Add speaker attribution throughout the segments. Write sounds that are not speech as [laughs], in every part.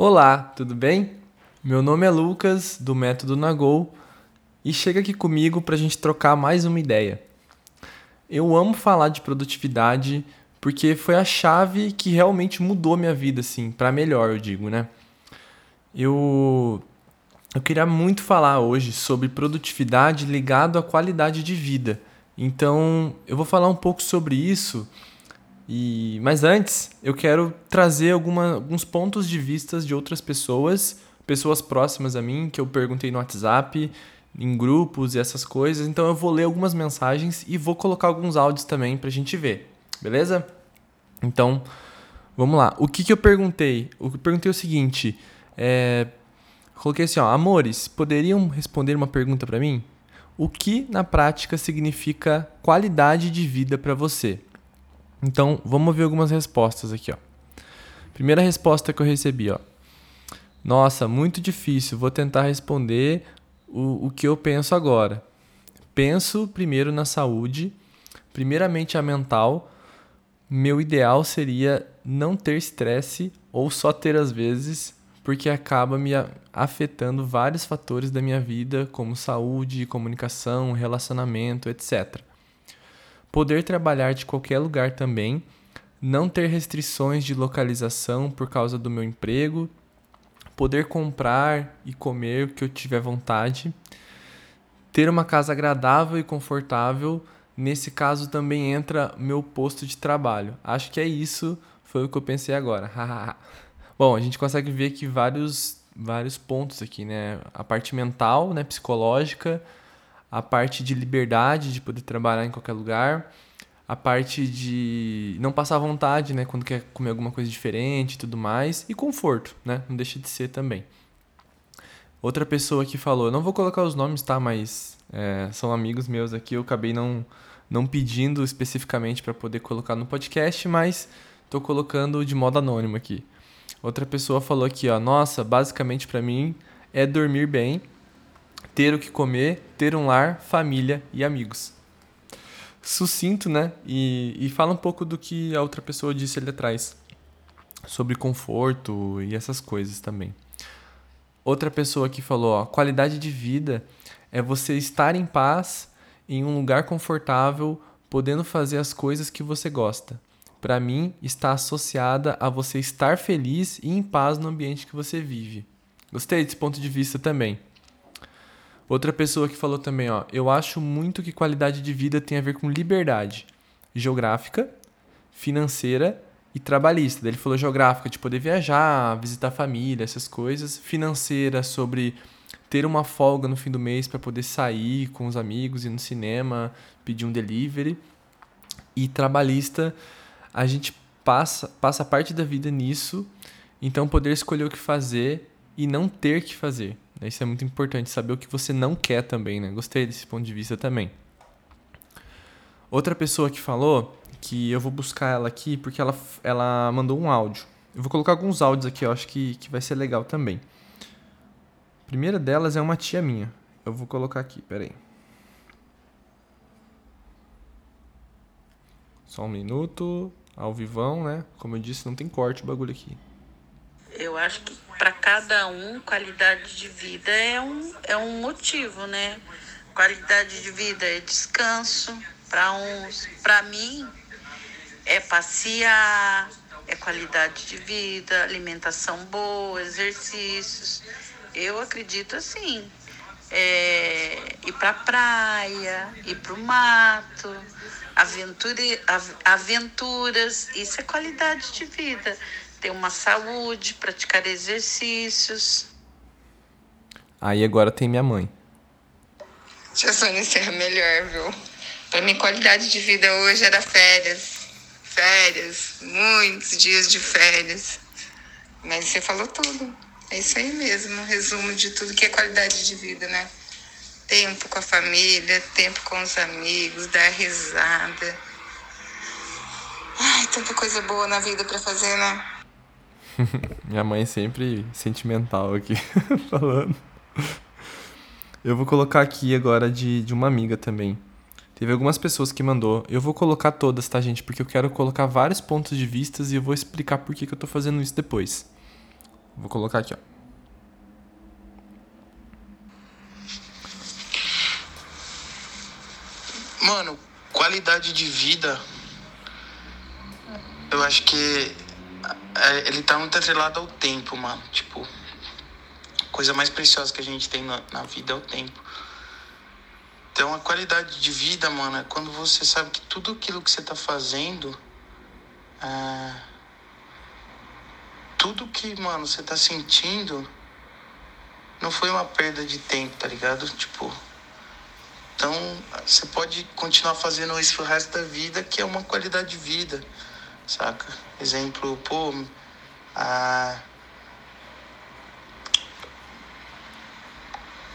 Speaker 1: Olá, tudo bem? Meu nome é Lucas, do Método Nagol, e chega aqui comigo para a gente trocar mais uma ideia. Eu amo falar de produtividade porque foi a chave que realmente mudou minha vida, assim, para melhor, eu digo, né? Eu, eu queria muito falar hoje sobre produtividade ligado à qualidade de vida. Então, eu vou falar um pouco sobre isso. E, mas antes, eu quero trazer alguma, alguns pontos de vistas de outras pessoas, pessoas próximas a mim, que eu perguntei no WhatsApp, em grupos e essas coisas. Então eu vou ler algumas mensagens e vou colocar alguns áudios também pra gente ver, beleza? Então, vamos lá. O que, que eu perguntei? O que eu perguntei é o seguinte: é, coloquei assim, ó, amores, poderiam responder uma pergunta para mim? O que na prática significa qualidade de vida para você? Então, vamos ver algumas respostas aqui, ó. Primeira resposta que eu recebi, ó. Nossa, muito difícil. Vou tentar responder o, o que eu penso agora. Penso primeiro na saúde, primeiramente a mental. Meu ideal seria não ter estresse ou só ter às vezes, porque acaba me afetando vários fatores da minha vida, como saúde, comunicação, relacionamento, etc. Poder trabalhar de qualquer lugar também, não ter restrições de localização por causa do meu emprego, poder comprar e comer o que eu tiver vontade, ter uma casa agradável e confortável. Nesse caso também entra meu posto de trabalho. Acho que é isso, foi o que eu pensei agora. [laughs] Bom, a gente consegue ver que vários vários pontos aqui, né? A parte mental, né, psicológica, a parte de liberdade de poder trabalhar em qualquer lugar, a parte de não passar vontade, né, quando quer comer alguma coisa diferente e tudo mais, e conforto, né, não deixa de ser também. Outra pessoa que falou, não vou colocar os nomes, tá, mas é, são amigos meus aqui, eu acabei não, não pedindo especificamente para poder colocar no podcast, mas estou colocando de modo anônimo aqui. Outra pessoa falou aqui, ó, nossa, basicamente para mim é dormir bem, ter o que comer, ter um lar, família e amigos sucinto, né? E, e fala um pouco do que a outra pessoa disse ali atrás, sobre conforto e essas coisas também. Outra pessoa que falou, ó, qualidade de vida é você estar em paz, em um lugar confortável, podendo fazer as coisas que você gosta. Para mim, está associada a você estar feliz e em paz no ambiente que você vive. Gostei desse ponto de vista também. Outra pessoa que falou também, ó, eu acho muito que qualidade de vida tem a ver com liberdade geográfica, financeira e trabalhista. Ele falou geográfica de poder viajar, visitar a família, essas coisas, financeira sobre ter uma folga no fim do mês para poder sair com os amigos ir no cinema, pedir um delivery. E trabalhista, a gente passa passa parte da vida nisso, então poder escolher o que fazer e não ter que fazer. Isso é muito importante, saber o que você não quer também, né? Gostei desse ponto de vista também. Outra pessoa que falou, que eu vou buscar ela aqui, porque ela, ela mandou um áudio. Eu vou colocar alguns áudios aqui, eu acho que, que vai ser legal também. A primeira delas é uma tia minha. Eu vou colocar aqui, peraí. Só um minuto, ao vivão, né? Como eu disse, não tem corte o bagulho aqui.
Speaker 2: Eu acho que para cada um, qualidade de vida é um, é um motivo, né? Qualidade de vida é descanso. Para uns, para mim, é passear, é qualidade de vida, alimentação boa, exercícios. Eu acredito assim. É, ir para praia, ir para o mato, aventura, aventuras, isso é qualidade de vida ter uma saúde, praticar exercícios.
Speaker 1: Aí agora tem minha mãe.
Speaker 3: Tia Sônia, é melhor, viu? Para mim, qualidade de vida hoje era férias. Férias, muitos dias de férias. Mas você falou tudo. É isso aí mesmo, um resumo de tudo que é qualidade de vida, né? Tempo com a família, tempo com os amigos, dar risada. Ai, tanta coisa boa na vida para fazer, né? [laughs]
Speaker 1: Minha mãe sempre sentimental aqui [laughs] falando. Eu vou colocar aqui agora de, de uma amiga também. Teve algumas pessoas que mandou. Eu vou colocar todas, tá, gente? Porque eu quero colocar vários pontos de vistas e eu vou explicar por que, que eu tô fazendo isso depois. Vou colocar aqui, ó.
Speaker 4: Mano, qualidade de vida, eu acho que é, ele tá muito atrelado ao tempo, mano. Tipo, a coisa mais preciosa que a gente tem na, na vida é o tempo. Então, a qualidade de vida, mano, é quando você sabe que tudo aquilo que você tá fazendo. É, tudo que, mano, você tá sentindo não foi uma perda de tempo, tá ligado? Tipo. Então, você pode continuar fazendo isso o resto da vida, que é uma qualidade de vida, saca? Exemplo, pô, a.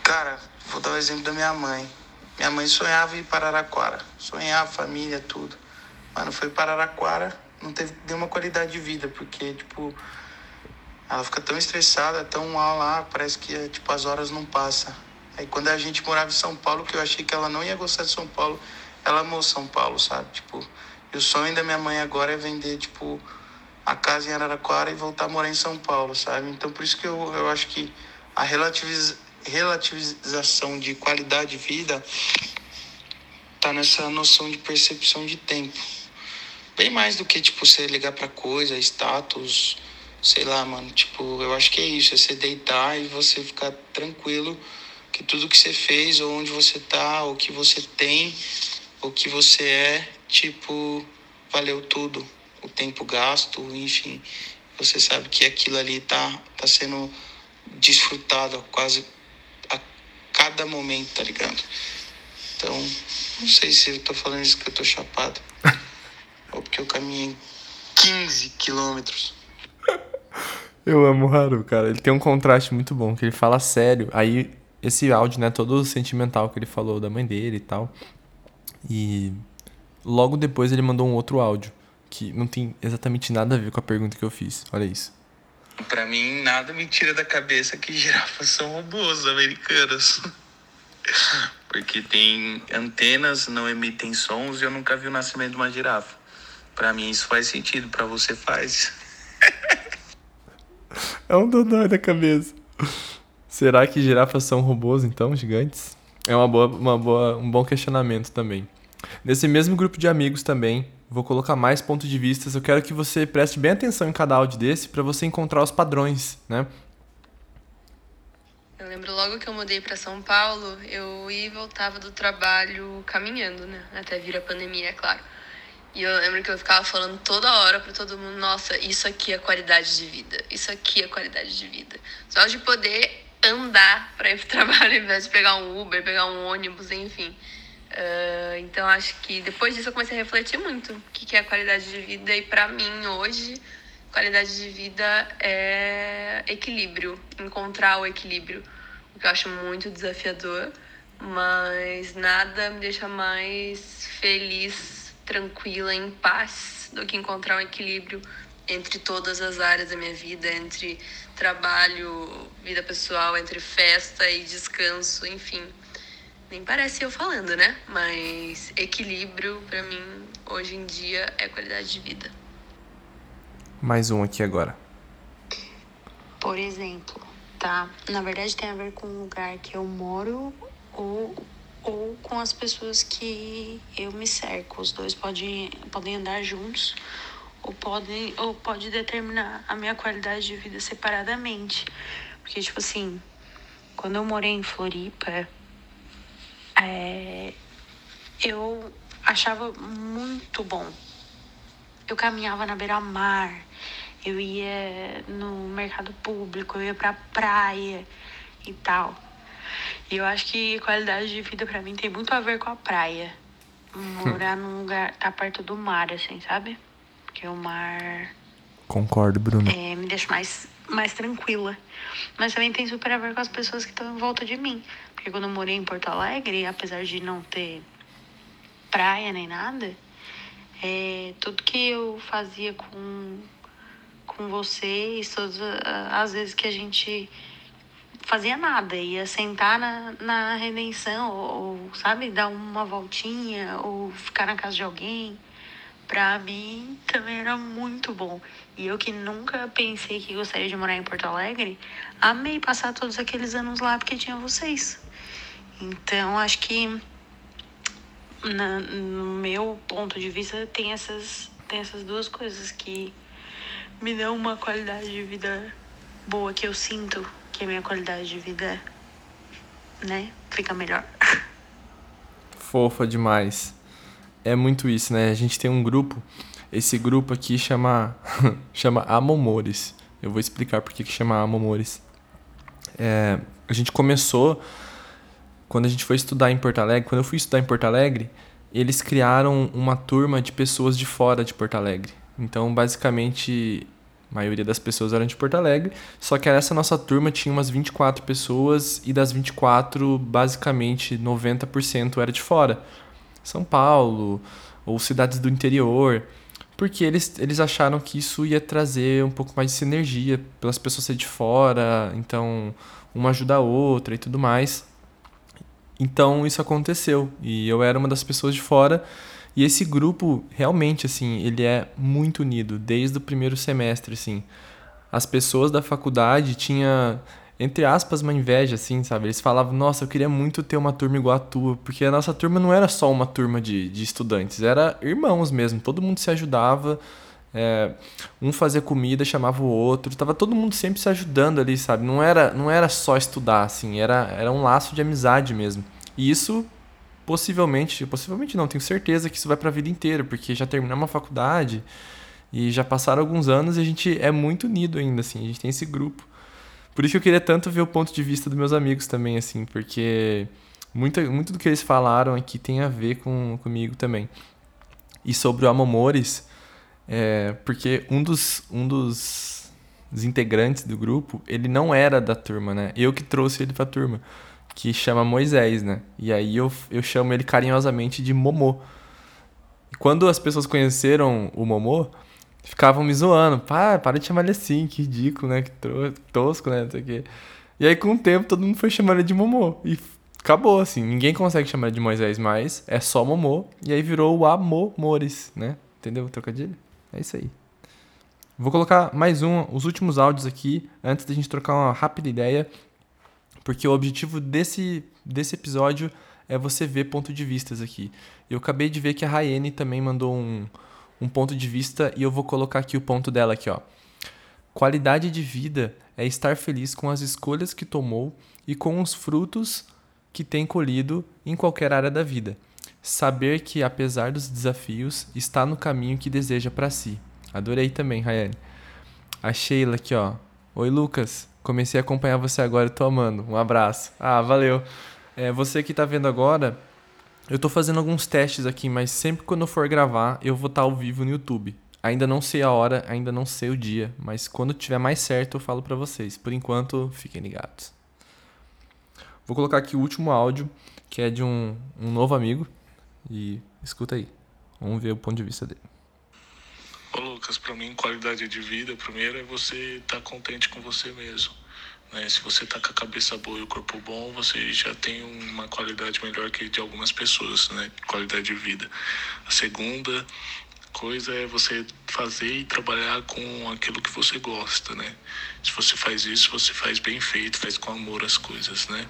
Speaker 4: Cara, vou dar o exemplo da minha mãe. Minha mãe sonhava ir para Araraquara. Sonhava, família, tudo. Mano, foi para Araraquara, não teve nenhuma qualidade de vida, porque, tipo, ela fica tão estressada, tão mal lá, parece que, tipo, as horas não passam. Aí quando a gente morava em São Paulo, que eu achei que ela não ia gostar de São Paulo, ela amou São Paulo, sabe? Tipo, e o sonho da minha mãe agora é vender, tipo, a casa em Araraquara e voltar a morar em São Paulo, sabe? Então por isso que eu, eu acho que a relativiz, relativização de qualidade de vida tá nessa noção de percepção de tempo. Bem mais do que, tipo, você ligar pra coisa, status, sei lá, mano. Tipo, eu acho que é isso, é você deitar e você ficar tranquilo que tudo que você fez, ou onde você tá, ou que você tem, o que você é, tipo, valeu tudo. O tempo gasto, enfim. Você sabe que aquilo ali tá, tá sendo desfrutado quase a cada momento, tá ligado? Então, não sei se eu tô falando isso que eu tô chapado. [laughs] ou porque eu caminhei 15 quilômetros. [laughs]
Speaker 1: Eu amo o Haru, cara. Ele tem um contraste muito bom, que ele fala sério. Aí, esse áudio, né, todo sentimental que ele falou da mãe dele e tal. E logo depois ele mandou um outro áudio, que não tem exatamente nada a ver com a pergunta que eu fiz. Olha isso.
Speaker 4: Pra mim, nada me tira da cabeça que girafas são robôs americanos. [laughs] Porque tem antenas, não emitem sons e eu nunca vi o nascimento de uma girafa. Pra mim isso faz sentido, pra você faz. [laughs]
Speaker 1: É um dodói da cabeça. Será que girafas são robôs, então, gigantes? É uma boa, uma boa, um bom questionamento também. Nesse mesmo grupo de amigos também, vou colocar mais pontos de vista. Eu quero que você preste bem atenção em cada áudio desse para você encontrar os padrões, né?
Speaker 5: Eu lembro logo que eu mudei para São Paulo, eu ia e voltava do trabalho caminhando, né? Até vir a pandemia, é claro. E eu lembro que eu ficava falando toda hora para todo mundo: nossa, isso aqui é qualidade de vida, isso aqui é qualidade de vida. Só de poder andar para ir pro [laughs] trabalho ao invés de pegar um Uber, pegar um ônibus, enfim. Uh, então acho que depois disso eu comecei a refletir muito o que, que é qualidade de vida e para mim hoje qualidade de vida é equilíbrio, encontrar o equilíbrio, o que eu acho muito desafiador, mas nada me deixa mais feliz tranquila, em paz, do que encontrar um equilíbrio entre todas as áreas da minha vida, entre trabalho, vida pessoal, entre festa e descanso, enfim. Nem parece eu falando, né? Mas equilíbrio para mim hoje em dia é qualidade de vida.
Speaker 1: Mais um aqui agora.
Speaker 6: Por exemplo, tá? Na verdade tem a ver com o lugar que eu moro ou ou com as pessoas que eu me cerco. Os dois podem, podem andar juntos ou podem ou pode determinar a minha qualidade de vida separadamente. Porque tipo assim, quando eu morei em Floripa, é, eu achava muito bom. Eu caminhava na beira-mar, eu ia no mercado público, eu ia pra praia e tal. E eu acho que qualidade de vida para mim tem muito a ver com a praia. Morar [laughs] num lugar, tá perto do mar, assim, sabe? Porque o mar.
Speaker 1: Concordo, Bruno.
Speaker 6: É, me deixa mais, mais tranquila. Mas também tem super a ver com as pessoas que estão em volta de mim. Porque quando eu morei em Porto Alegre, apesar de não ter praia nem nada, é, tudo que eu fazia com, com vocês, todas as vezes que a gente fazia nada, ia sentar na, na redenção, ou, ou, sabe, dar uma voltinha, ou ficar na casa de alguém, pra mim também era muito bom. E eu que nunca pensei que gostaria de morar em Porto Alegre, amei passar todos aqueles anos lá porque tinha vocês. Então, acho que na, no meu ponto de vista tem essas, tem essas duas coisas que me dão uma qualidade de vida boa que eu sinto que a minha qualidade de vida, né, fica melhor. [laughs]
Speaker 1: Fofa demais. É muito isso, né? A gente tem um grupo, esse grupo aqui chama [laughs] chama Amomores. Eu vou explicar por que chama Amomores. É, a gente começou quando a gente foi estudar em Porto Alegre, quando eu fui estudar em Porto Alegre, eles criaram uma turma de pessoas de fora de Porto Alegre. Então, basicamente, a maioria das pessoas eram de Porto Alegre, só que essa nossa turma tinha umas 24 pessoas e das 24, basicamente 90% era de fora. São Paulo ou cidades do interior, porque eles, eles acharam que isso ia trazer um pouco mais de sinergia pelas pessoas ser de fora, então uma ajuda a outra e tudo mais. Então isso aconteceu e eu era uma das pessoas de fora e esse grupo, realmente, assim, ele é muito unido, desde o primeiro semestre, assim. As pessoas da faculdade tinham, entre aspas, uma inveja, assim, sabe? Eles falavam, nossa, eu queria muito ter uma turma igual a tua, porque a nossa turma não era só uma turma de, de estudantes, era irmãos mesmo, todo mundo se ajudava, é, um fazia comida, chamava o outro, tava todo mundo sempre se ajudando ali, sabe? Não era, não era só estudar, assim, era, era um laço de amizade mesmo. E isso possivelmente, possivelmente não, tenho certeza que isso vai para a vida inteira, porque já terminamos a faculdade e já passaram alguns anos e a gente é muito unido ainda, assim, a gente tem esse grupo. Por isso que eu queria tanto ver o ponto de vista dos meus amigos também, assim, porque muito, muito do que eles falaram aqui tem a ver com, comigo também. E sobre o Amomores, é, porque um dos, um dos, integrantes do grupo, ele não era da turma, né? Eu que trouxe ele pra turma que chama Moisés, né? E aí eu, eu chamo ele carinhosamente de Momô. quando as pessoas conheceram o Momô, ficavam me zoando. Para de chamar ele assim, que ridículo, né? Que tosco, né? E aí, com o tempo, todo mundo foi chamando ele de Momô. E acabou, assim. Ninguém consegue chamar ele de Moisés mais. É só Momô. E aí virou o Amomores, né? Entendeu o trocadilho? É isso aí. Vou colocar mais um, os últimos áudios aqui, antes da gente trocar uma rápida ideia porque o objetivo desse, desse episódio é você ver ponto de vistas aqui. Eu acabei de ver que a Rayane também mandou um, um ponto de vista e eu vou colocar aqui o ponto dela aqui, ó. Qualidade de vida é estar feliz com as escolhas que tomou e com os frutos que tem colhido em qualquer área da vida. Saber que, apesar dos desafios, está no caminho que deseja para si. Adorei também, Rayane. A Sheila aqui, ó. Oi, Lucas. Comecei a acompanhar você agora e tô amando. Um abraço. Ah, valeu. É, você que tá vendo agora, eu tô fazendo alguns testes aqui, mas sempre quando eu for gravar, eu vou estar tá ao vivo no YouTube. Ainda não sei a hora, ainda não sei o dia, mas quando tiver mais certo eu falo para vocês. Por enquanto, fiquem ligados. Vou colocar aqui o último áudio, que é de um, um novo amigo. E escuta aí. Vamos ver o ponto de vista dele.
Speaker 7: Ô Lucas, para mim qualidade de vida, primeiro é você estar tá contente com você mesmo. Né? Se você tá com a cabeça boa e o corpo bom, você já tem uma qualidade melhor que de algumas pessoas, né? Qualidade de vida. A segunda coisa é você fazer e trabalhar com aquilo que você gosta, né? Se você faz isso, você faz bem feito, faz com amor as coisas, né?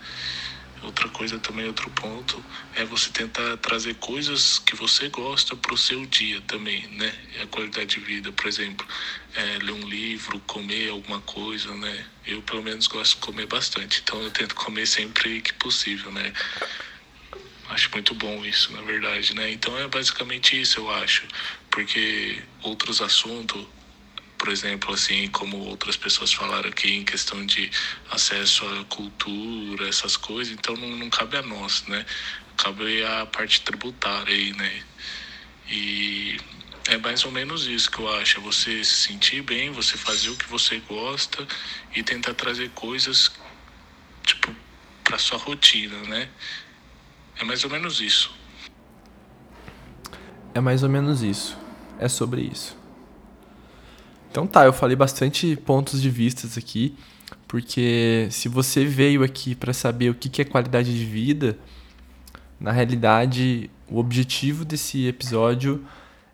Speaker 7: Outra coisa também, outro ponto, é você tentar trazer coisas que você gosta para o seu dia também, né? A qualidade de vida, por exemplo, é, ler um livro, comer alguma coisa, né? Eu, pelo menos, gosto de comer bastante, então eu tento comer sempre que possível, né? Acho muito bom isso, na verdade, né? Então é basicamente isso, eu acho. Porque outros assuntos por exemplo, assim como outras pessoas falaram aqui em questão de acesso à cultura, essas coisas, então não, não cabe a nós, né? Cabe a parte tributária aí, né? E é mais ou menos isso que eu acho, é você se sentir bem, você fazer o que você gosta e tentar trazer coisas tipo para sua rotina, né? É mais ou menos isso.
Speaker 1: É mais ou menos isso. É sobre isso. Então tá, eu falei bastante pontos de vistas aqui, porque se você veio aqui para saber o que é qualidade de vida, na realidade o objetivo desse episódio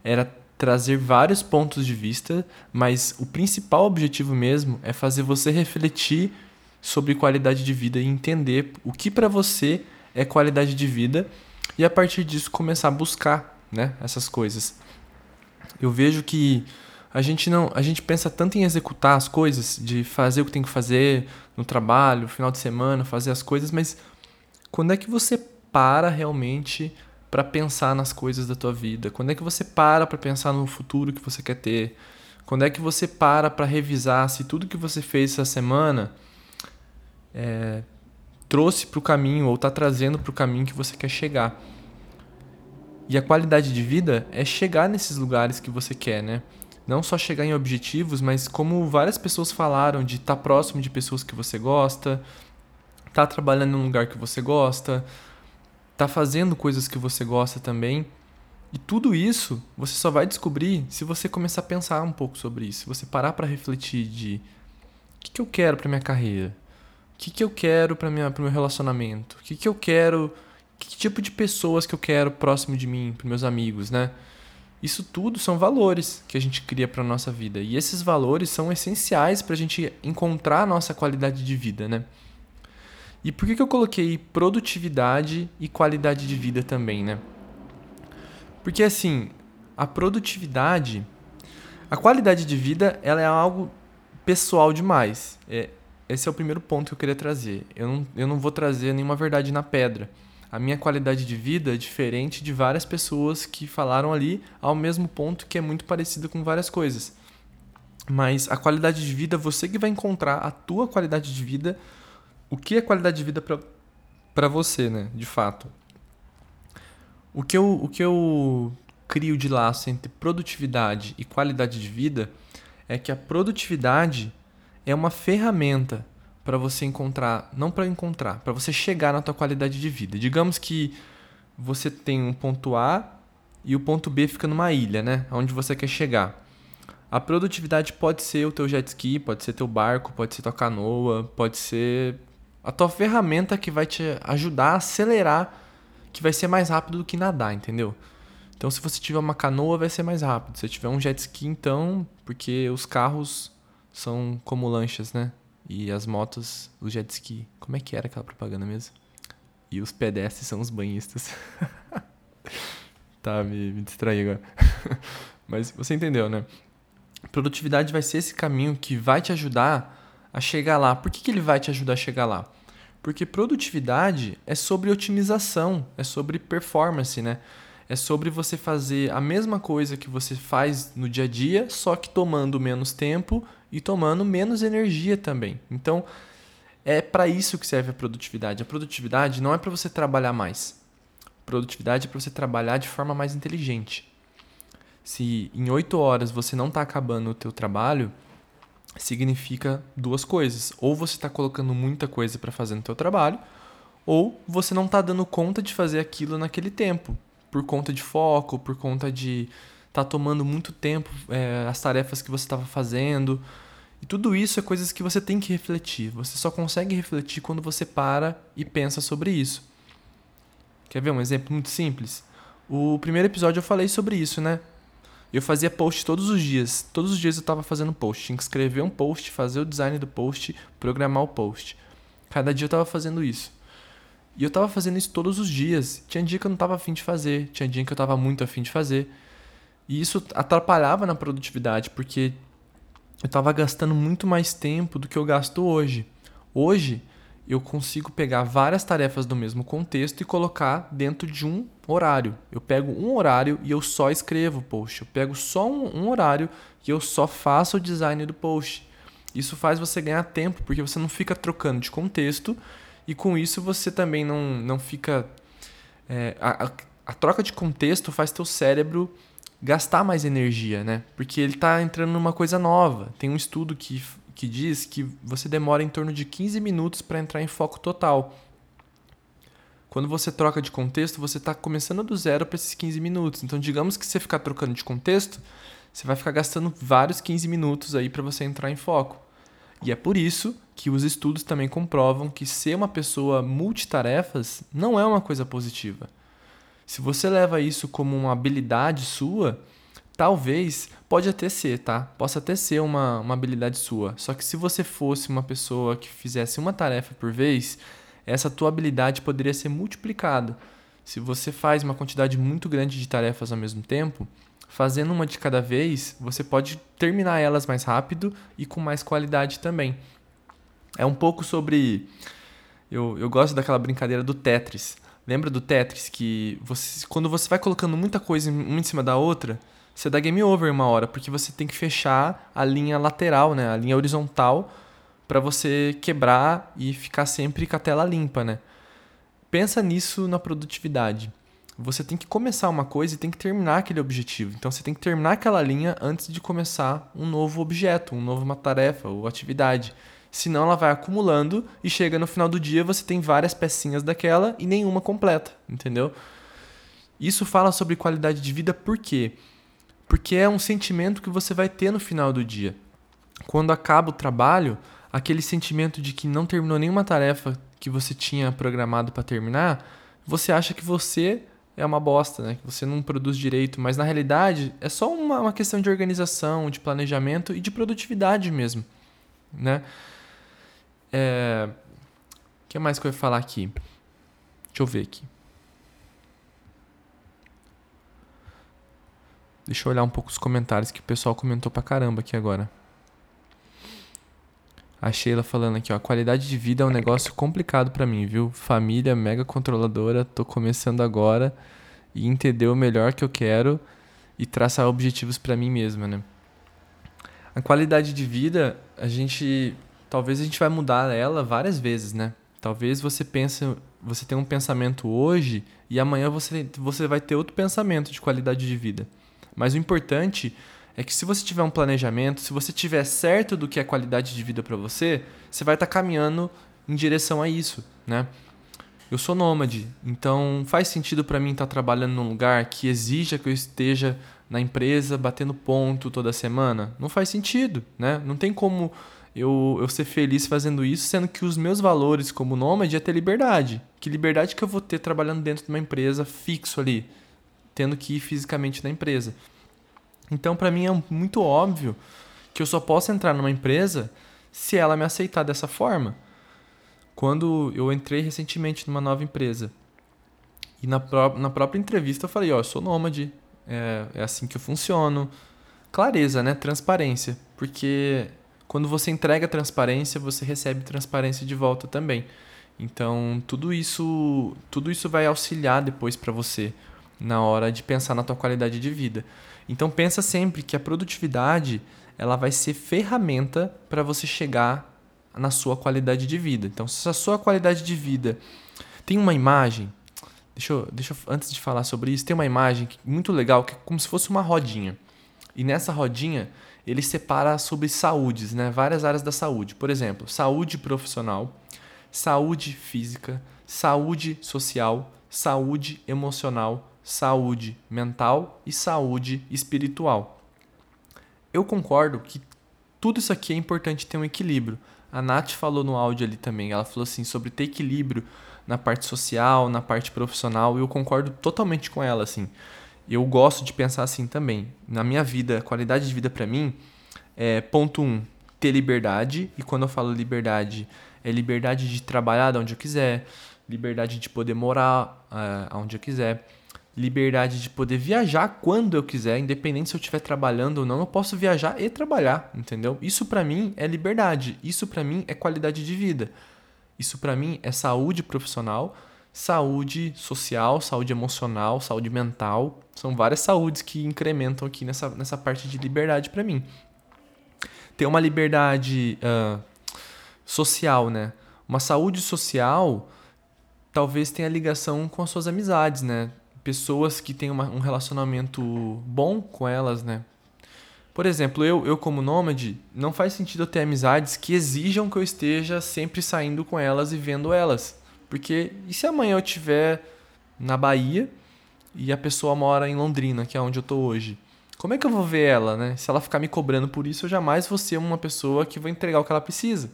Speaker 1: era trazer vários pontos de vista, mas o principal objetivo mesmo é fazer você refletir sobre qualidade de vida e entender o que para você é qualidade de vida e a partir disso começar a buscar, né, essas coisas. Eu vejo que a gente não, a gente pensa tanto em executar as coisas, de fazer o que tem que fazer no trabalho, final de semana, fazer as coisas, mas quando é que você para realmente para pensar nas coisas da tua vida? Quando é que você para para pensar no futuro que você quer ter? Quando é que você para para revisar se tudo que você fez essa semana é, trouxe para o caminho ou está trazendo para o caminho que você quer chegar? E a qualidade de vida é chegar nesses lugares que você quer, né? Não só chegar em objetivos, mas como várias pessoas falaram, de estar tá próximo de pessoas que você gosta, estar tá trabalhando num lugar que você gosta, tá fazendo coisas que você gosta também. E tudo isso você só vai descobrir se você começar a pensar um pouco sobre isso. Se você parar para refletir de o que, que eu quero para minha carreira, o que, que eu quero para o meu relacionamento, o que, que eu quero, que tipo de pessoas que eu quero próximo de mim, para meus amigos, né? Isso tudo são valores que a gente cria para nossa vida. E esses valores são essenciais para a gente encontrar a nossa qualidade de vida, né? E por que, que eu coloquei produtividade e qualidade de vida também, né? Porque assim, a produtividade, a qualidade de vida, ela é algo pessoal demais. É, esse é o primeiro ponto que eu queria trazer. Eu não, eu não vou trazer nenhuma verdade na pedra. A minha qualidade de vida é diferente de várias pessoas que falaram ali ao mesmo ponto que é muito parecida com várias coisas. Mas a qualidade de vida, você que vai encontrar a tua qualidade de vida o que é qualidade de vida para você, né? De fato. O que, eu, o que eu crio de laço entre produtividade e qualidade de vida é que a produtividade é uma ferramenta para você encontrar, não para encontrar, para você chegar na tua qualidade de vida. Digamos que você tem um ponto A e o ponto B fica numa ilha, né? Onde você quer chegar. A produtividade pode ser o teu jet ski, pode ser teu barco, pode ser tua canoa, pode ser a tua ferramenta que vai te ajudar a acelerar, que vai ser mais rápido do que nadar, entendeu? Então, se você tiver uma canoa, vai ser mais rápido. Se tiver um jet ski, então, porque os carros são como lanchas, né? E as motos, o jet ski. Como é que era aquela propaganda mesmo? E os pedestres são os banhistas. [laughs] tá, me, me distraí agora. [laughs] Mas você entendeu, né? Produtividade vai ser esse caminho que vai te ajudar a chegar lá. Por que, que ele vai te ajudar a chegar lá? Porque produtividade é sobre otimização, é sobre performance, né? É sobre você fazer a mesma coisa que você faz no dia a dia, só que tomando menos tempo e tomando menos energia também. Então, é para isso que serve a produtividade. A produtividade não é para você trabalhar mais. Produtividade é para você trabalhar de forma mais inteligente. Se em oito horas você não está acabando o teu trabalho, significa duas coisas. Ou você está colocando muita coisa para fazer no teu trabalho, ou você não está dando conta de fazer aquilo naquele tempo, por conta de foco, por conta de estar tá tomando muito tempo é, as tarefas que você estava fazendo. E tudo isso é coisas que você tem que refletir. Você só consegue refletir quando você para e pensa sobre isso. Quer ver um exemplo muito simples? O primeiro episódio eu falei sobre isso, né? Eu fazia post todos os dias. Todos os dias eu estava fazendo post. Tinha que escrever um post, fazer o design do post, programar o post. Cada dia eu estava fazendo isso. E eu estava fazendo isso todos os dias. Tinha dia que eu não estava afim de fazer, tinha dia que eu estava muito afim de fazer. E isso atrapalhava na produtividade, porque eu estava gastando muito mais tempo do que eu gasto hoje. Hoje, eu consigo pegar várias tarefas do mesmo contexto e colocar dentro de um horário. Eu pego um horário e eu só escrevo o post. Eu pego só um, um horário e eu só faço o design do post. Isso faz você ganhar tempo, porque você não fica trocando de contexto e com isso você também não, não fica. É, a, a, troca de contexto faz teu cérebro gastar mais energia, né? Porque ele está entrando numa coisa nova. Tem um estudo que que diz que você demora em torno de 15 minutos para entrar em foco total. Quando você troca de contexto, você está começando do zero para esses 15 minutos. Então, digamos que você ficar trocando de contexto, você vai ficar gastando vários 15 minutos aí para você entrar em foco. E é por isso que os estudos também comprovam que ser uma pessoa multitarefas não é uma coisa positiva. Se você leva isso como uma habilidade sua, Talvez, pode até ser, tá? Possa até ser uma, uma habilidade sua. Só que se você fosse uma pessoa que fizesse uma tarefa por vez, essa tua habilidade poderia ser multiplicada. Se você faz uma quantidade muito grande de tarefas ao mesmo tempo, fazendo uma de cada vez, você pode terminar elas mais rápido e com mais qualidade também. É um pouco sobre. Eu, eu gosto daquela brincadeira do Tetris. Lembra do Tetris que você, quando você vai colocando muita coisa uma em cima da outra, você dá game over uma hora, porque você tem que fechar a linha lateral, né? A linha horizontal para você quebrar e ficar sempre com a tela limpa, né? Pensa nisso na produtividade. Você tem que começar uma coisa e tem que terminar aquele objetivo. Então você tem que terminar aquela linha antes de começar um novo objeto, um uma tarefa ou atividade. Senão ela vai acumulando e chega no final do dia você tem várias pecinhas daquela e nenhuma completa, entendeu? Isso fala sobre qualidade de vida por quê? porque é um sentimento que você vai ter no final do dia. Quando acaba o trabalho, aquele sentimento de que não terminou nenhuma tarefa que você tinha programado para terminar, você acha que você é uma bosta, né? Que você não produz direito, mas na realidade é só uma, uma questão de organização, de planejamento e de produtividade mesmo, né? É... O que mais que eu ia falar aqui? Deixa eu ver aqui. Deixa eu olhar um pouco os comentários que o pessoal comentou pra caramba aqui agora. A Sheila falando aqui, ó, qualidade de vida é um negócio complicado para mim, viu? Família mega controladora, tô começando agora e entender o melhor que eu quero e traçar objetivos para mim mesma, né? A qualidade de vida, a gente talvez a gente vai mudar ela várias vezes, né? Talvez você pense, você tenha um pensamento hoje e amanhã você você vai ter outro pensamento de qualidade de vida. Mas o importante é que se você tiver um planejamento, se você tiver certo do que é qualidade de vida para você, você vai estar tá caminhando em direção a isso, né? Eu sou nômade, então faz sentido para mim estar tá trabalhando num lugar que exija que eu esteja na empresa batendo ponto toda semana? Não faz sentido, né? Não tem como eu, eu ser feliz fazendo isso, sendo que os meus valores como nômade é ter liberdade. Que liberdade que eu vou ter trabalhando dentro de uma empresa fixo ali, tendo que ir fisicamente na empresa. Então, para mim é muito óbvio que eu só posso entrar numa empresa se ela me aceitar dessa forma. Quando eu entrei recentemente numa nova empresa e na, pró na própria entrevista eu falei: Ó, oh, eu sou nômade, é, é assim que eu funciono. Clareza, né? Transparência. Porque quando você entrega transparência, você recebe transparência de volta também. Então, tudo isso, tudo isso vai auxiliar depois para você na hora de pensar na tua qualidade de vida. Então pensa sempre que a produtividade ela vai ser ferramenta para você chegar na sua qualidade de vida. Então se a sua qualidade de vida tem uma imagem, deixa eu, deixa eu, antes de falar sobre isso, tem uma imagem muito legal que é como se fosse uma rodinha. E nessa rodinha ele separa sobre saúdes, né? Várias áreas da saúde. Por exemplo, saúde profissional, saúde física, saúde social, saúde emocional, saúde mental e saúde espiritual. Eu concordo que tudo isso aqui é importante ter um equilíbrio. A Nath falou no áudio ali também, ela falou assim sobre ter equilíbrio na parte social, na parte profissional, e eu concordo totalmente com ela assim. Eu gosto de pensar assim também. Na minha vida, qualidade de vida para mim é ponto um, ter liberdade, e quando eu falo liberdade, é liberdade de trabalhar de onde eu quiser, liberdade de poder morar uh, onde eu quiser, liberdade de poder viajar quando eu quiser, independente se eu estiver trabalhando ou não, eu posso viajar e trabalhar, entendeu? Isso para mim é liberdade, isso para mim é qualidade de vida. Isso para mim é saúde profissional, saúde social, saúde emocional, saúde mental. São várias saúdes que incrementam aqui nessa, nessa parte de liberdade para mim. Ter uma liberdade uh, social, né? Uma saúde social talvez tenha ligação com as suas amizades, né? pessoas que têm uma, um relacionamento bom com elas, né? Por exemplo, eu, eu como nômade, não faz sentido eu ter amizades que exijam que eu esteja sempre saindo com elas e vendo elas. Porque e se amanhã eu estiver na Bahia e a pessoa mora em Londrina, que é onde eu tô hoje? Como é que eu vou ver ela, né? Se ela ficar me cobrando por isso, eu jamais vou ser uma pessoa que vai entregar o que ela precisa.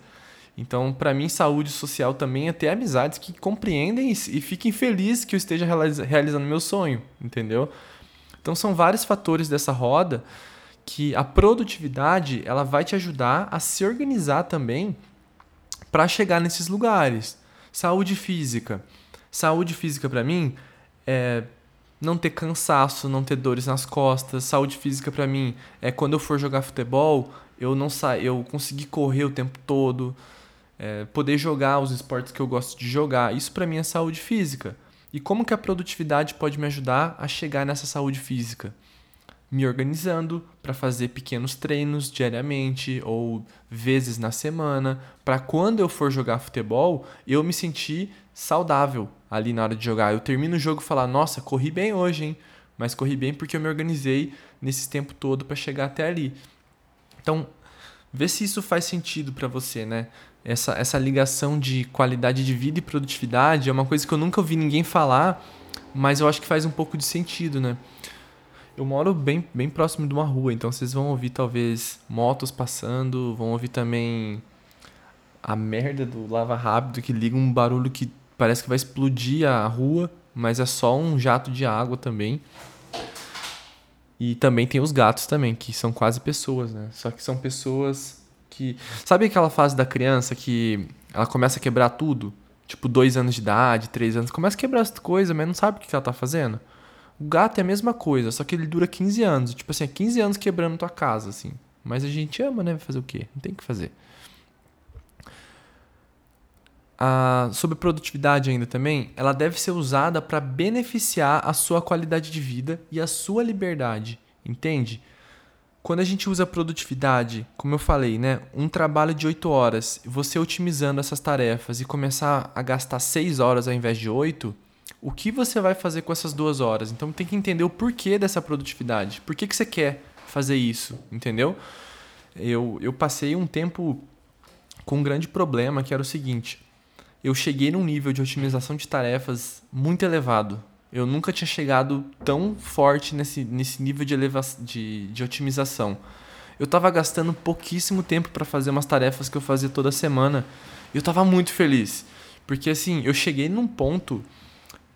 Speaker 1: Então, para mim, saúde social também é ter amizades que compreendem e fiquem felizes que eu esteja realizando meu sonho, entendeu? Então são vários fatores dessa roda que a produtividade ela vai te ajudar a se organizar também para chegar nesses lugares. Saúde física. Saúde física para mim é não ter cansaço, não ter dores nas costas. Saúde física para mim é quando eu for jogar futebol, eu não sa eu conseguir correr o tempo todo, é, poder jogar os esportes que eu gosto de jogar. Isso para mim é saúde física. E como que a produtividade pode me ajudar a chegar nessa saúde física? Me organizando para fazer pequenos treinos diariamente ou vezes na semana, para quando eu for jogar futebol, eu me sentir saudável ali na hora de jogar. Eu termino o jogo e falar: "Nossa, corri bem hoje, hein?" Mas corri bem porque eu me organizei nesse tempo todo para chegar até ali. Então, vê se isso faz sentido para você, né? essa, essa ligação de qualidade de vida e produtividade é uma coisa que eu nunca ouvi ninguém falar, mas eu acho que faz um pouco de sentido, né? Eu moro bem, bem próximo de uma rua, então vocês vão ouvir talvez motos passando, vão ouvir também a merda do lava rápido que liga um barulho que parece que vai explodir a rua, mas é só um jato de água também. E também tem os gatos também, que são quase pessoas, né? Só que são pessoas que. Sabe aquela fase da criança que ela começa a quebrar tudo? Tipo, dois anos de idade, três anos, começa a quebrar as coisas, mas não sabe o que ela tá fazendo. O gato é a mesma coisa, só que ele dura 15 anos. Tipo assim, é 15 anos quebrando tua casa, assim. Mas a gente ama, né? Fazer o quê? Não tem o que fazer. Ah, sobre produtividade ainda também, ela deve ser usada para beneficiar a sua qualidade de vida e a sua liberdade, entende? Quando a gente usa produtividade, como eu falei, né, um trabalho de 8 horas, você otimizando essas tarefas e começar a gastar 6 horas ao invés de 8, o que você vai fazer com essas duas horas? Então tem que entender o porquê dessa produtividade. Por que, que você quer fazer isso? Entendeu? Eu, eu passei um tempo com um grande problema que era o seguinte: eu cheguei num nível de otimização de tarefas muito elevado eu nunca tinha chegado tão forte nesse, nesse nível de, eleva de, de otimização. Eu estava gastando pouquíssimo tempo para fazer umas tarefas que eu fazia toda semana. Eu estava muito feliz. Porque assim, eu cheguei num ponto,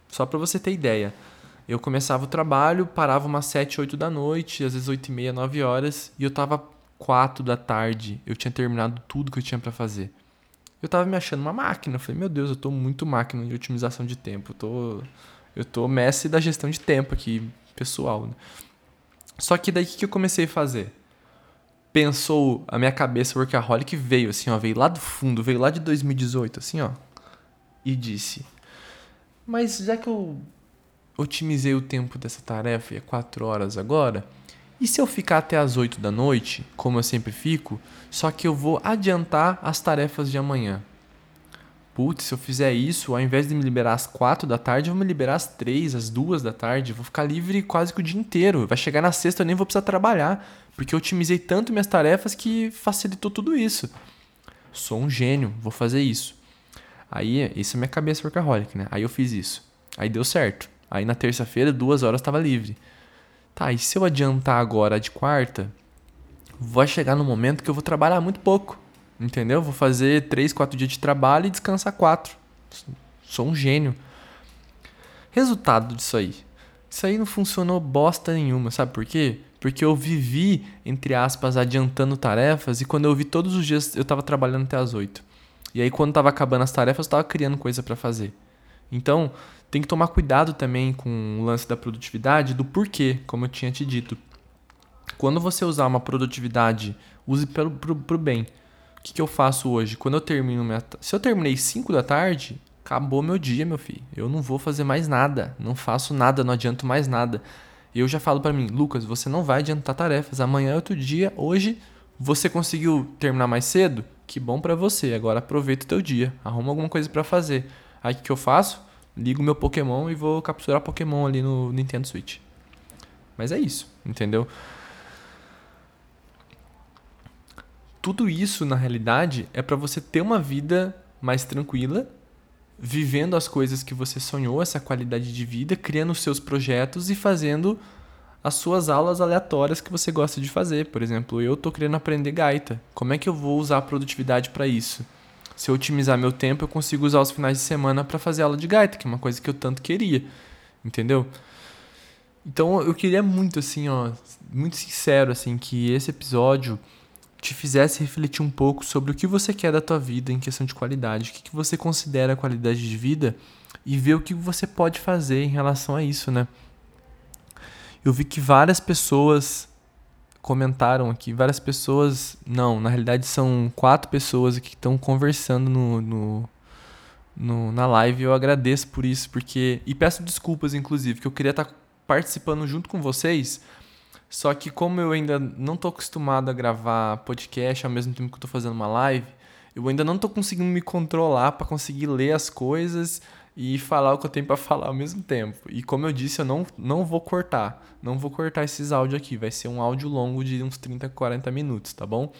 Speaker 1: só para você ter ideia. Eu começava o trabalho, parava umas 7, 8 da noite, às vezes 8 e meia, 9 horas, e eu tava 4 da tarde. Eu tinha terminado tudo que eu tinha para fazer. Eu tava me achando uma máquina. Eu falei, meu Deus, eu tô muito máquina de otimização de tempo. Eu tô eu tô mestre da gestão de tempo aqui, pessoal. Né? Só que daí o que eu comecei a fazer? Pensou a minha cabeça workaholic veio assim, ó, veio lá do fundo, veio lá de 2018, assim, ó, e disse: Mas já que eu otimizei o tempo dessa tarefa e é 4 horas agora, e se eu ficar até as 8 da noite, como eu sempre fico, só que eu vou adiantar as tarefas de amanhã? putz, se eu fizer isso, ao invés de me liberar às quatro da tarde, eu vou me liberar às três, às duas da tarde. Vou ficar livre quase que o dia inteiro. Vai chegar na sexta, eu nem vou precisar trabalhar. Porque eu otimizei tanto minhas tarefas que facilitou tudo isso. Sou um gênio, vou fazer isso. Aí, isso é minha cabeça workaholic, né? Aí eu fiz isso. Aí deu certo. Aí na terça-feira, duas horas, estava livre. Tá, e se eu adiantar agora de quarta, vai chegar no momento que eu vou trabalhar muito pouco. Entendeu? Vou fazer 3, 4 dias de trabalho e descansar 4. Sou um gênio. Resultado disso aí. Isso aí não funcionou bosta nenhuma, sabe por quê? Porque eu vivi, entre aspas, adiantando tarefas e quando eu vi todos os dias eu estava trabalhando até as 8. E aí quando estava acabando as tarefas, eu estava criando coisa para fazer. Então, tem que tomar cuidado também com o lance da produtividade, do porquê, como eu tinha te dito. Quando você usar uma produtividade, use para o bem. O que, que eu faço hoje? Quando eu termino minha. Se eu terminei 5 da tarde, acabou meu dia, meu filho. Eu não vou fazer mais nada. Não faço nada, não adianto mais nada. Eu já falo para mim, Lucas, você não vai adiantar tarefas. Amanhã é outro dia. Hoje você conseguiu terminar mais cedo? Que bom para você. Agora aproveita o teu dia. Arruma alguma coisa para fazer. Aí o que, eu faço? Ligo meu Pokémon e vou capturar Pokémon ali no Nintendo Switch. Mas é isso, entendeu? tudo isso, na realidade, é para você ter uma vida mais tranquila, vivendo as coisas que você sonhou, essa qualidade de vida, criando os seus projetos e fazendo as suas aulas aleatórias que você gosta de fazer. Por exemplo, eu estou querendo aprender gaita. Como é que eu vou usar a produtividade para isso? Se eu otimizar meu tempo, eu consigo usar os finais de semana para fazer aula de gaita, que é uma coisa que eu tanto queria. Entendeu? Então eu queria muito, assim, ó, muito sincero, assim, que esse episódio te fizesse refletir um pouco sobre o que você quer da tua vida em questão de qualidade, o que, que você considera qualidade de vida e ver o que você pode fazer em relação a isso, né? Eu vi que várias pessoas comentaram aqui, várias pessoas, não, na realidade são quatro pessoas que estão conversando no, no, no, na live. Eu agradeço por isso, porque e peço desculpas inclusive, que eu queria estar tá participando junto com vocês. Só que como eu ainda não estou acostumado a gravar podcast ao mesmo tempo que eu estou fazendo uma live, eu ainda não estou conseguindo me controlar para conseguir ler as coisas e falar o que eu tenho para falar ao mesmo tempo. E como eu disse, eu não, não vou cortar. Não vou cortar esses áudios aqui. Vai ser um áudio longo de uns 30, 40 minutos, tá bom?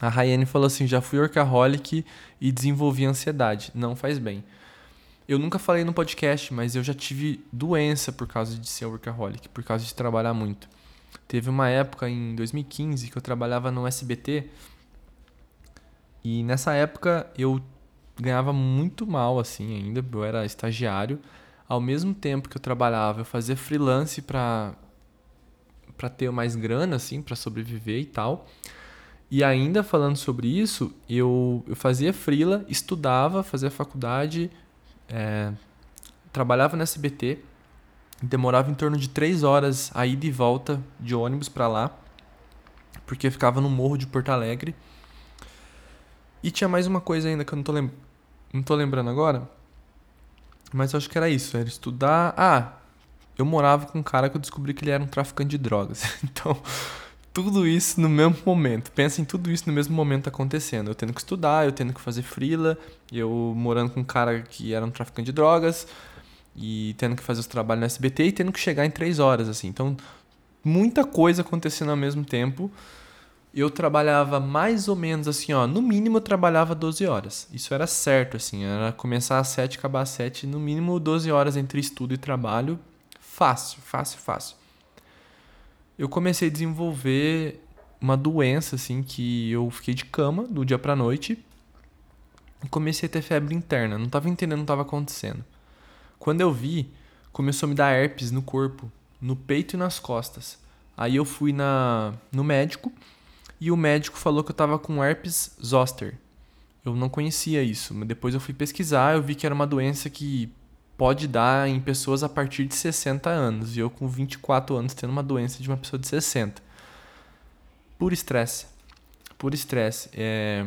Speaker 1: A Rayane falou assim: já fui workaholic e desenvolvi ansiedade. Não faz bem. Eu nunca falei no podcast, mas eu já tive doença por causa de ser workaholic, por causa de trabalhar muito. Teve uma época em 2015 que eu trabalhava no SBT e nessa época eu ganhava muito mal assim ainda, eu era estagiário. Ao mesmo tempo que eu trabalhava, eu fazia freelance para para ter mais grana assim, para sobreviver e tal. E ainda falando sobre isso, eu, eu fazia freela, estudava, fazia faculdade, é, trabalhava no SBT, demorava em torno de três horas a ida e volta de ônibus para lá, porque ficava no morro de Porto Alegre. E tinha mais uma coisa ainda que eu não tô, lem não tô lembrando agora. Mas eu acho que era isso, era estudar. Ah, eu morava com um cara que eu descobri que ele era um traficante de drogas. [laughs] Então, tudo isso no mesmo momento. Pensa em tudo isso no mesmo momento acontecendo. Eu tendo que estudar, eu tendo que fazer frila, eu morando com um cara que era um traficante de drogas e tendo que fazer os trabalhos no SBT e tendo que chegar em três horas, assim. Então, muita coisa acontecendo ao mesmo tempo eu trabalhava mais ou menos assim, ó, no mínimo eu trabalhava 12 horas. Isso era certo, assim, era começar às 7, acabar às 7, no mínimo 12 horas entre estudo e trabalho. Fácil, fácil, fácil. Eu comecei a desenvolver uma doença, assim, que eu fiquei de cama do dia pra noite e comecei a ter febre interna. Não tava entendendo o que tava acontecendo. Quando eu vi, começou a me dar herpes no corpo, no peito e nas costas. Aí eu fui na, no médico e o médico falou que eu tava com herpes zoster. Eu não conhecia isso, mas depois eu fui pesquisar, eu vi que era uma doença que pode dar em pessoas a partir de 60 anos, e eu com 24 anos tendo uma doença de uma pessoa de 60. Por estresse. Por estresse. É...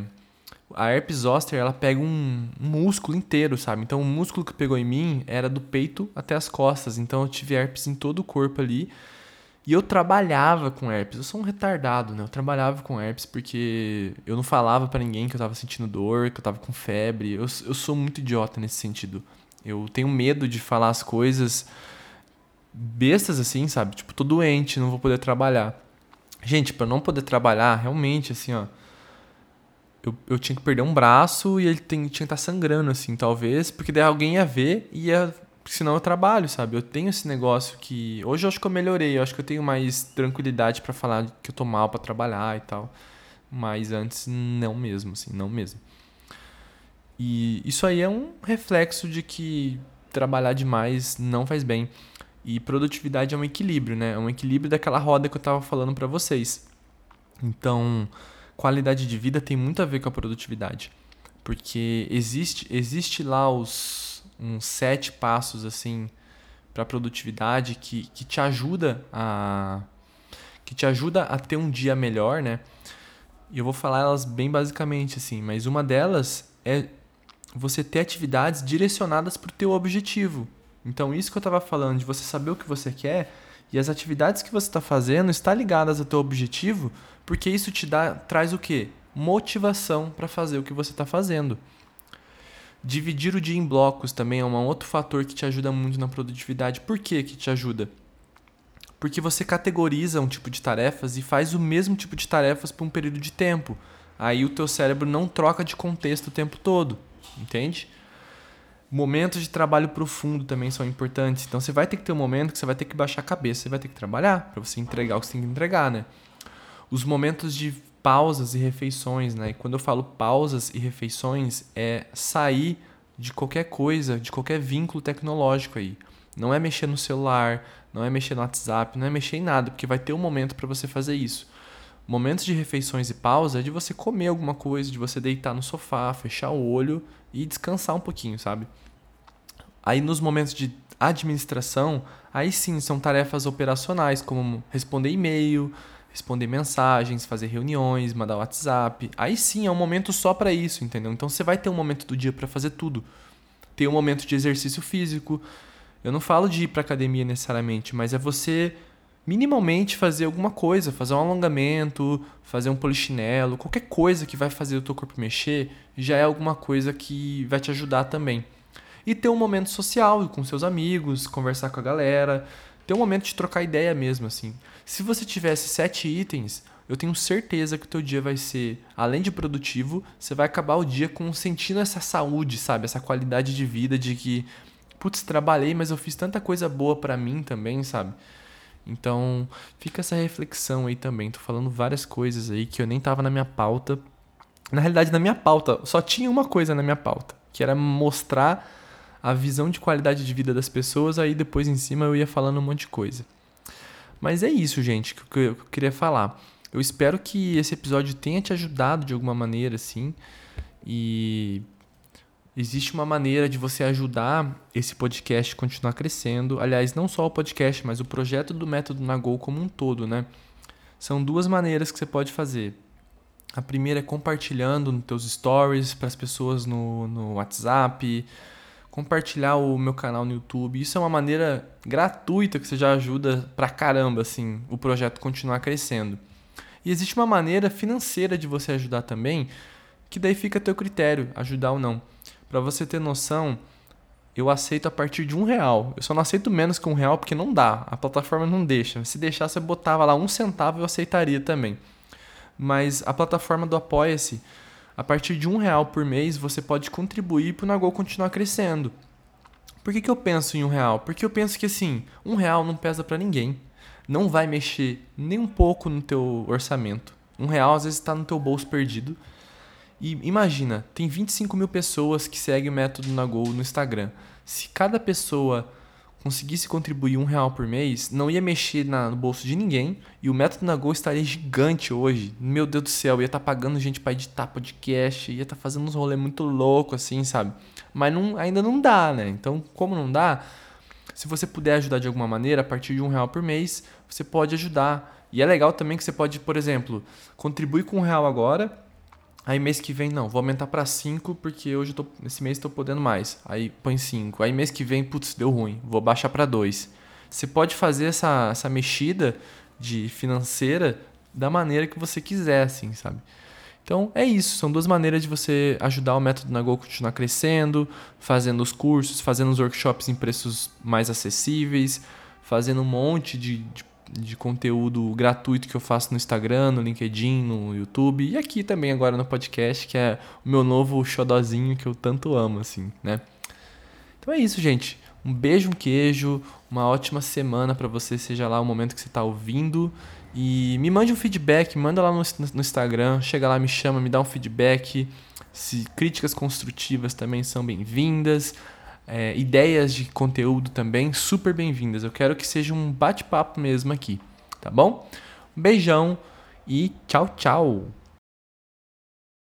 Speaker 1: A herpes zoster, ela pega um, um músculo inteiro, sabe? Então o músculo que pegou em mim era do peito até as costas, então eu tive herpes em todo o corpo ali. E eu trabalhava com herpes. Eu sou um retardado, né? Eu trabalhava com herpes porque eu não falava para ninguém que eu tava sentindo dor, que eu tava com febre. Eu, eu sou muito idiota nesse sentido. Eu tenho medo de falar as coisas bestas assim, sabe? Tipo, tô doente, não vou poder trabalhar. Gente, para não poder trabalhar, realmente, assim, ó. Eu, eu tinha que perder um braço e ele tem, tinha que estar tá sangrando, assim, talvez, porque daí alguém ia ver e ia porque senão eu trabalho, sabe? Eu tenho esse negócio que. Hoje eu acho que eu melhorei, eu acho que eu tenho mais tranquilidade para falar que eu tô mal para trabalhar e tal. Mas antes, não mesmo, assim, não mesmo. E isso aí é um reflexo de que trabalhar demais não faz bem. E produtividade é um equilíbrio, né? É um equilíbrio daquela roda que eu tava falando para vocês. Então, qualidade de vida tem muito a ver com a produtividade. Porque existe, existe lá os uns sete passos assim para produtividade que, que te ajuda a que te ajuda a ter um dia melhor, né? E eu vou falar elas bem basicamente assim, mas uma delas é você ter atividades direcionadas para o teu objetivo. Então isso que eu estava falando de você saber o que você quer e as atividades que você está fazendo está ligadas ao teu objetivo, porque isso te dá traz o quê? Motivação para fazer o que você está fazendo. Dividir o dia em blocos também é um outro fator que te ajuda muito na produtividade. Por que que te ajuda? Porque você categoriza um tipo de tarefas e faz o mesmo tipo de tarefas por um período de tempo. Aí o teu cérebro não troca de contexto o tempo todo, entende? Momentos de trabalho profundo também são importantes. Então você vai ter que ter um momento que você vai ter que baixar a cabeça, você vai ter que trabalhar para você entregar o que você tem que entregar, né? Os momentos de pausas e refeições, né? E quando eu falo pausas e refeições, é sair de qualquer coisa, de qualquer vínculo tecnológico aí. Não é mexer no celular, não é mexer no WhatsApp, não é mexer em nada, porque vai ter um momento para você fazer isso. Momentos de refeições e pausa é de você comer alguma coisa, de você deitar no sofá, fechar o olho e descansar um pouquinho, sabe? Aí nos momentos de administração, aí sim são tarefas operacionais, como responder e-mail, responder mensagens, fazer reuniões, mandar WhatsApp. Aí sim é um momento só para isso, entendeu? Então você vai ter um momento do dia para fazer tudo. Tem um momento de exercício físico. Eu não falo de ir para academia necessariamente, mas é você minimamente fazer alguma coisa, fazer um alongamento, fazer um polichinelo, qualquer coisa que vai fazer o teu corpo mexer, já é alguma coisa que vai te ajudar também. E ter um momento social com seus amigos, conversar com a galera, ter um momento de trocar ideia mesmo assim. Se você tivesse sete itens, eu tenho certeza que o teu dia vai ser, além de produtivo, você vai acabar o dia com sentindo essa saúde, sabe? Essa qualidade de vida de que, putz, trabalhei, mas eu fiz tanta coisa boa para mim também, sabe? Então, fica essa reflexão aí também. Tô falando várias coisas aí que eu nem tava na minha pauta. Na realidade, na minha pauta, só tinha uma coisa na minha pauta, que era mostrar a visão de qualidade de vida das pessoas, aí depois em cima eu ia falando um monte de coisa. Mas é isso, gente, que eu queria falar. Eu espero que esse episódio tenha te ajudado de alguma maneira, assim. E existe uma maneira de você ajudar esse podcast a continuar crescendo. Aliás, não só o podcast, mas o projeto do Método Nagol como um todo, né? São duas maneiras que você pode fazer. A primeira é compartilhando nos teus stories para as pessoas no, no WhatsApp, compartilhar o meu canal no YouTube. Isso é uma maneira gratuita que você já ajuda pra caramba, assim, o projeto continuar crescendo. E existe uma maneira financeira de você ajudar também, que daí fica a teu critério, ajudar ou não. Para você ter noção, eu aceito a partir de um real. Eu só não aceito menos que um real porque não dá. A plataforma não deixa. Se deixasse, você botava lá um centavo, eu aceitaria também. Mas a plataforma do Apoia-se a partir de um real por mês você pode contribuir para o Nagol continuar crescendo. Por que, que eu penso em um real? Porque eu penso que assim, um real não pesa para ninguém. Não vai mexer nem um pouco no teu orçamento. Um real às vezes está no teu bolso perdido. E imagina, tem 25 mil pessoas que seguem o método Nagol no Instagram. Se cada pessoa conseguisse contribuir um real por mês, não ia mexer na, no bolso de ninguém e o método na Go estaria gigante hoje. Meu Deus do céu, ia estar tá pagando gente para editar podcast, ia estar tá fazendo uns rolês muito louco assim, sabe? Mas não, ainda não dá, né? Então, como não dá, se você puder ajudar de alguma maneira, a partir de um real por mês, você pode ajudar. E é legal também que você pode, por exemplo, contribuir com um real agora Aí mês que vem, não, vou aumentar para 5 porque hoje eu tô, esse mês estou podendo mais. Aí põe 5. Aí mês que vem, putz, deu ruim, vou baixar para 2. Você pode fazer essa, essa mexida de financeira da maneira que você quiser, assim, sabe? Então é isso, são duas maneiras de você ajudar o método Nagol a continuar crescendo, fazendo os cursos, fazendo os workshops em preços mais acessíveis, fazendo um monte de, de de conteúdo gratuito que eu faço no Instagram, no LinkedIn, no YouTube e aqui também agora no podcast, que é o meu novo xodozinho que eu tanto amo, assim, né? Então é isso, gente. Um beijo, um queijo, uma ótima semana para você, seja lá o momento que você está ouvindo. E me mande um feedback, manda lá no, no Instagram, chega lá, me chama, me dá um feedback. Se críticas construtivas também são bem-vindas é, ideias de conteúdo também super bem-vindas. Eu quero que seja um bate-papo mesmo aqui, tá bom? Um beijão e tchau, tchau!